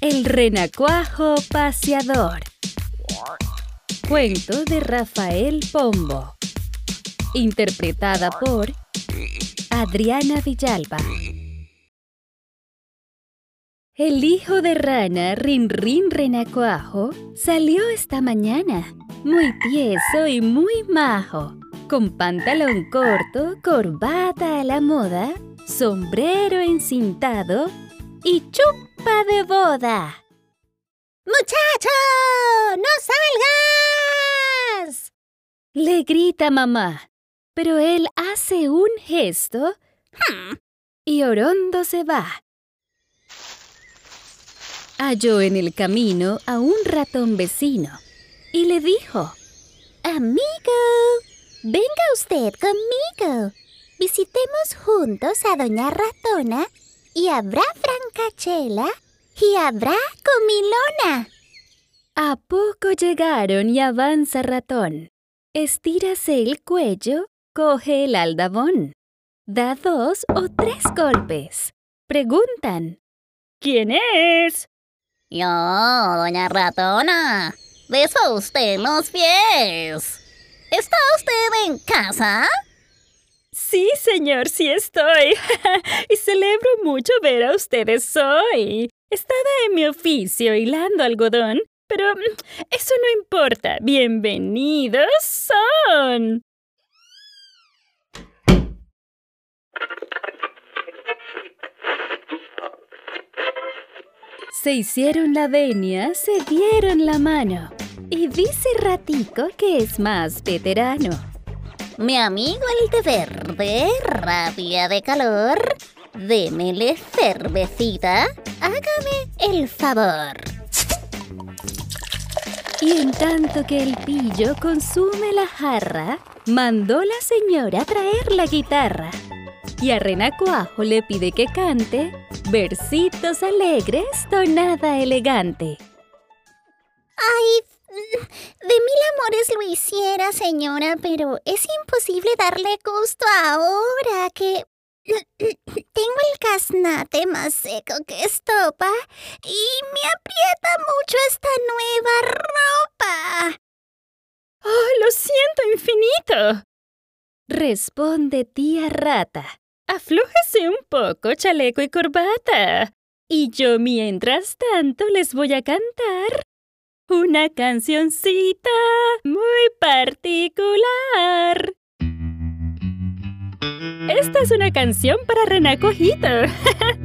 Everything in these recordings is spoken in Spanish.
El renacuajo paseador. Cuento de Rafael Pombo. Interpretada por Adriana Villalba. El hijo de rana, Rin Rin Renacuajo, salió esta mañana, muy tieso y muy majo, con pantalón corto, corbata a la moda, sombrero encintado y chupa de boda. ¡Muchacho! ¡No salgas! Le grita mamá, pero él hace un gesto Hmm, y Orondo se va. Halló en el camino a un ratón vecino y le dijo, Amigo, venga usted conmigo. Visitemos juntos a Doña Ratona y habrá francachela y habrá comilona. A poco llegaron y avanza ratón. Estírase el cuello, coge el aldabón. Da dos o tres golpes. Preguntan. ¿Quién es? Yo, Doña Ratona, beso usted los pies. ¿Está usted en casa? Sí, señor, sí estoy. y celebro mucho ver a ustedes hoy. Estaba en mi oficio hilando algodón, pero mm, eso no importa. Bienvenidos son. Se hicieron la venia, se dieron la mano. Y dice Ratico que es más veterano. Mi amigo el de verde, rabia de calor, démele cervecita, hágame el favor. Y en tanto que el pillo consume la jarra, mandó la señora traer la guitarra. Y a Renacuajo le pide que cante versitos alegres, tonada elegante. Ay, de mil amores lo hiciera, señora, pero es imposible darle gusto ahora que tengo el casnate más seco que estopa y me aprieta mucho esta nueva ropa. ¡Oh, lo siento infinito! Responde tía rata. Aflójese un poco, chaleco y corbata. Y yo mientras tanto les voy a cantar una cancioncita muy particular. Esta es una canción para Renacojito.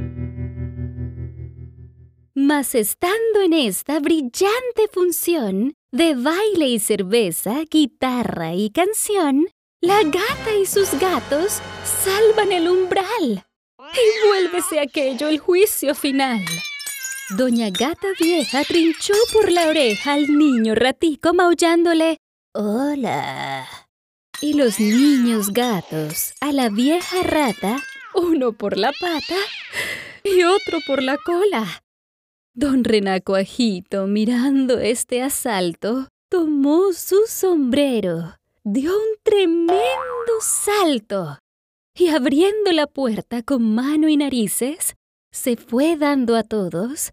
Mas estando en esta brillante función de baile y cerveza, guitarra y canción, la gata y sus gatos salvan el umbral. Y vuélvese aquello el juicio final. Doña Gata Vieja trinchó por la oreja al niño ratico maullándole Hola. Y los niños gatos a la vieja rata, uno por la pata y otro por la cola. Don Renacuajito, mirando este asalto, tomó su sombrero, dio un tremendo salto y abriendo la puerta con mano y narices, se fue dando a todos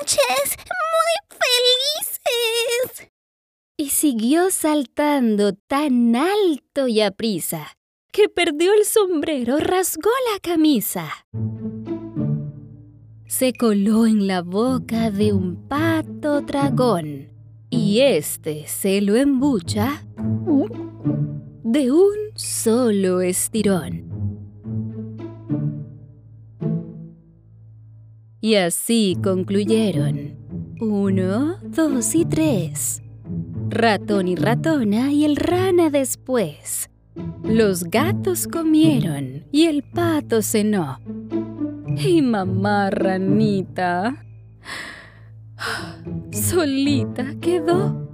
Noches muy felices. y siguió saltando tan alto y aprisa que perdió el sombrero, rasgó la camisa. Se coló en la boca de un pato dragón y este se lo embucha de un solo estirón. Y así concluyeron. Uno, dos y tres. Ratón y ratona y el rana después. Los gatos comieron y el pato cenó. Y mamá ranita solita quedó.